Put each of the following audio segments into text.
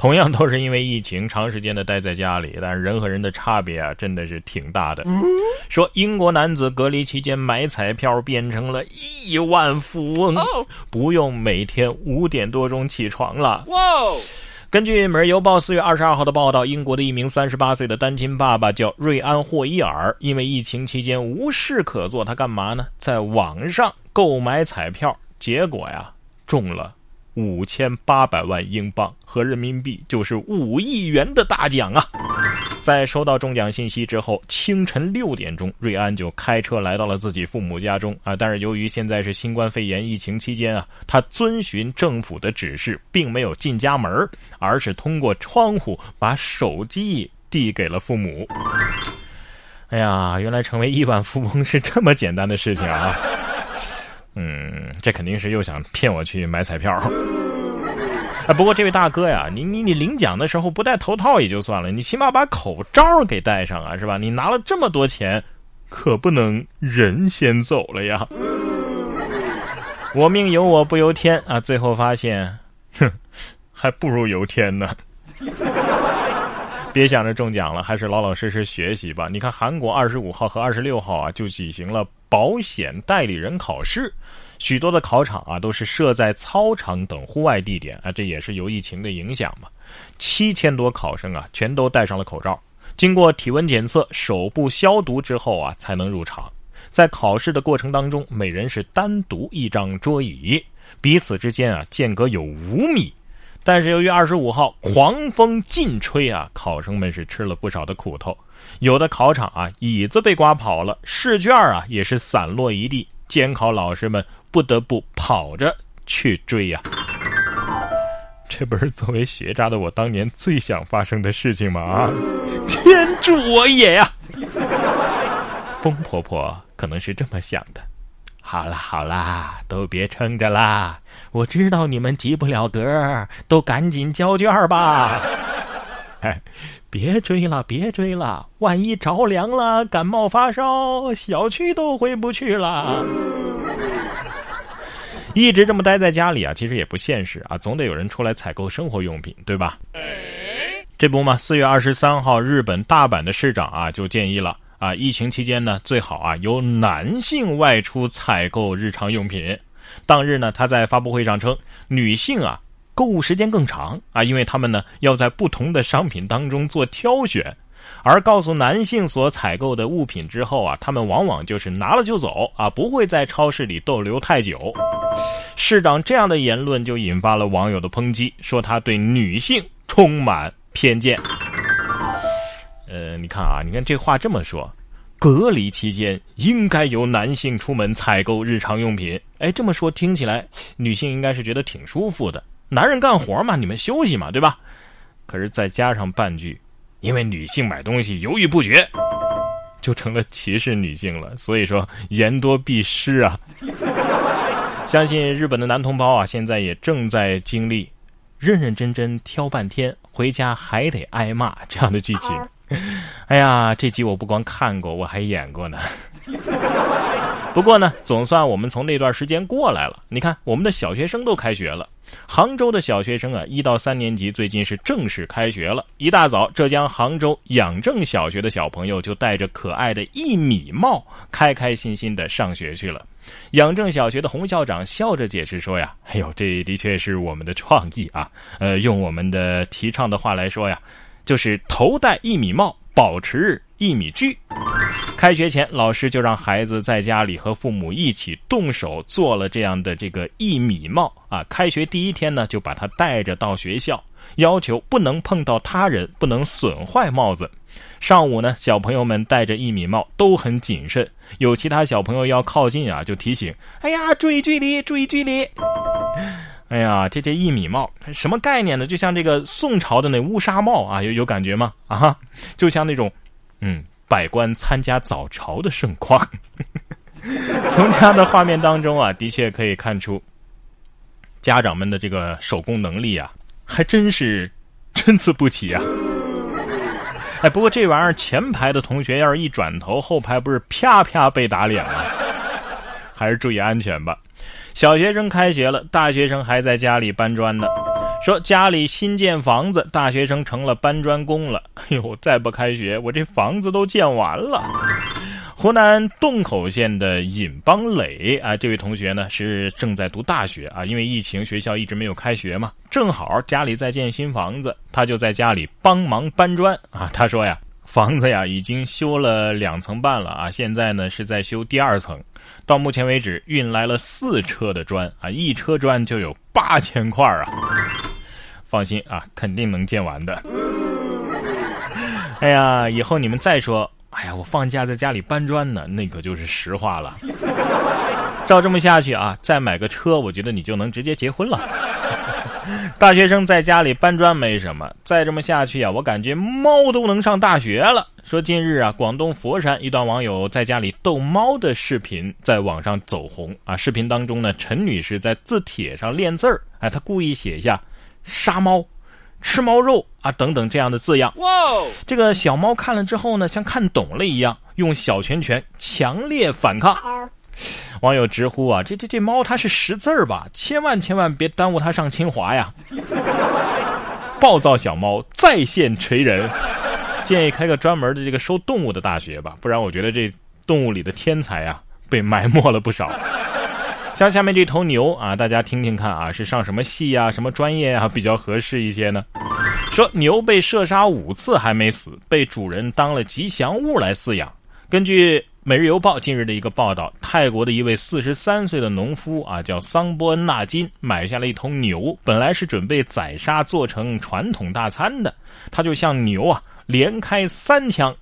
同样都是因为疫情长时间的待在家里，但是人和人的差别啊，真的是挺大的。说英国男子隔离期间买彩票变成了亿万富翁，不用每天五点多钟起床了。哇！根据《每日邮报》四月二十二号的报道，英国的一名三十八岁的单亲爸爸叫瑞安·霍伊尔，因为疫情期间无事可做，他干嘛呢？在网上购买彩票，结果呀，中了。五千八百万英镑和人民币就是五亿元的大奖啊！在收到中奖信息之后，清晨六点钟，瑞安就开车来到了自己父母家中啊。但是由于现在是新冠肺炎疫情期间啊，他遵循政府的指示，并没有进家门，而是通过窗户把手机递给了父母。哎呀，原来成为亿万富翁是这么简单的事情啊！嗯，这肯定是又想骗我去买彩票。啊，不过这位大哥呀，你你你领奖的时候不戴头套也就算了，你起码把口罩给戴上啊，是吧？你拿了这么多钱，可不能人先走了呀。我命由我不由天啊，最后发现，哼，还不如由天呢。别想着中奖了，还是老老实实学习吧。你看，韩国二十五号和二十六号啊，就举行了保险代理人考试，许多的考场啊都是设在操场等户外地点啊，这也是由疫情的影响嘛。七千多考生啊，全都戴上了口罩，经过体温检测、手部消毒之后啊，才能入场。在考试的过程当中，每人是单独一张桌椅，彼此之间啊间隔有五米。但是由于二十五号狂风劲吹啊，考生们是吃了不少的苦头。有的考场啊，椅子被刮跑了，试卷啊也是散落一地，监考老师们不得不跑着去追呀。这不是作为学渣的我当年最想发生的事情吗？啊，天助我也呀！风婆婆可能是这么想的。好啦好啦，都别撑着啦！我知道你们及不了格，都赶紧交卷吧。哎，别追了，别追了！万一着凉了，感冒发烧，小区都回不去了。一直这么待在家里啊，其实也不现实啊，总得有人出来采购生活用品，对吧？这不嘛，四月二十三号，日本大阪的市长啊就建议了。啊，疫情期间呢，最好啊由男性外出采购日常用品。当日呢，他在发布会上称，女性啊购物时间更长啊，因为他们呢要在不同的商品当中做挑选，而告诉男性所采购的物品之后啊，他们往往就是拿了就走啊，不会在超市里逗留太久。市长这样的言论就引发了网友的抨击，说他对女性充满偏见。呃，你看啊，你看这话这么说，隔离期间应该由男性出门采购日常用品。哎，这么说听起来，女性应该是觉得挺舒服的。男人干活嘛，你们休息嘛，对吧？可是再加上半句，因为女性买东西犹豫不决，就成了歧视女性了。所以说言多必失啊。相信日本的男同胞啊，现在也正在经历认认真真挑半天，回家还得挨骂这样的剧情。哎呀，这集我不光看过，我还演过呢。不过呢，总算我们从那段时间过来了。你看，我们的小学生都开学了。杭州的小学生啊，一到三年级最近是正式开学了。一大早，浙江杭州养正小学的小朋友就戴着可爱的一米帽，开开心心的上学去了。养正小学的洪校长笑着解释说呀：“哎呦，这的确是我们的创意啊。呃，用我们的提倡的话来说呀。”就是头戴一米帽，保持一米距。开学前，老师就让孩子在家里和父母一起动手做了这样的这个一米帽啊。开学第一天呢，就把它戴着到学校，要求不能碰到他人，不能损坏帽子。上午呢，小朋友们戴着一米帽都很谨慎，有其他小朋友要靠近啊，就提醒：“哎呀，注意距离，注意距离。”哎呀，这这一米帽什么概念呢？就像这个宋朝的那乌纱帽啊，有有感觉吗？啊，就像那种，嗯，百官参加早朝的盛况。从这样的画面当中啊，的确可以看出，家长们的这个手工能力啊，还真是参差不齐啊。哎，不过这玩意儿前排的同学要是一转头，后排不是啪啪被打脸吗？还是注意安全吧。小学生开学了，大学生还在家里搬砖呢。说家里新建房子，大学生成了搬砖工了。哎呦，再不开学，我这房子都建完了。湖南洞口县的尹邦磊啊，这位同学呢是正在读大学啊，因为疫情学校一直没有开学嘛，正好家里在建新房子，他就在家里帮忙搬砖啊。他说呀，房子呀已经修了两层半了啊，现在呢是在修第二层。到目前为止，运来了四车的砖啊，一车砖就有八千块啊！放心啊，肯定能建完的。哎呀，以后你们再说，哎呀，我放假在家里搬砖呢，那可就是实话了。照这么下去啊，再买个车，我觉得你就能直接结婚了。大学生在家里搬砖没什么，再这么下去啊，我感觉猫都能上大学了。说近日啊，广东佛山一段网友在家里逗猫的视频在网上走红啊。视频当中呢，陈女士在字帖上练字儿，哎，她故意写下“杀猫”“吃猫肉”啊等等这样的字样。哇！这个小猫看了之后呢，像看懂了一样，用小拳拳强烈反抗。网友直呼啊，这这这猫它是识字儿吧？千万千万别耽误它上清华呀！暴躁小猫在线锤人，建议开个专门的这个收动物的大学吧，不然我觉得这动物里的天才啊被埋没了不少。像下面这头牛啊，大家听听看啊，是上什么系啊，什么专业啊比较合适一些呢？说牛被射杀五次还没死，被主人当了吉祥物来饲养。根据《每日邮报》近日的一个报道，泰国的一位四十三岁的农夫啊，叫桑波恩纳金，买下了一头牛，本来是准备宰杀做成传统大餐的。他就向牛啊连开三枪，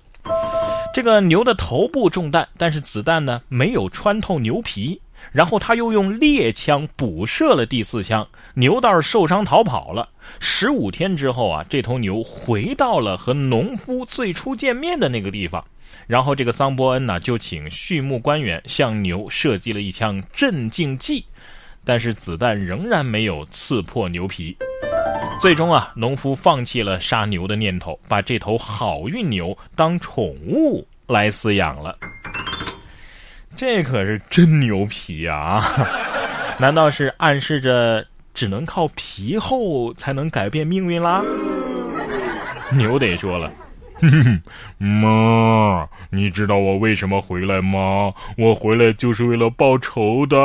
这个牛的头部中弹，但是子弹呢没有穿透牛皮。然后他又用猎枪补射了第四枪，牛倒是受伤逃跑了。十五天之后啊，这头牛回到了和农夫最初见面的那个地方。然后这个桑伯恩呢，就请畜牧官员向牛射击了一枪镇静剂，但是子弹仍然没有刺破牛皮。最终啊，农夫放弃了杀牛的念头，把这头好运牛当宠物来饲养了。这可是真牛皮啊！难道是暗示着只能靠皮厚才能改变命运啦？牛得说了。妈，你知道我为什么回来吗？我回来就是为了报仇的。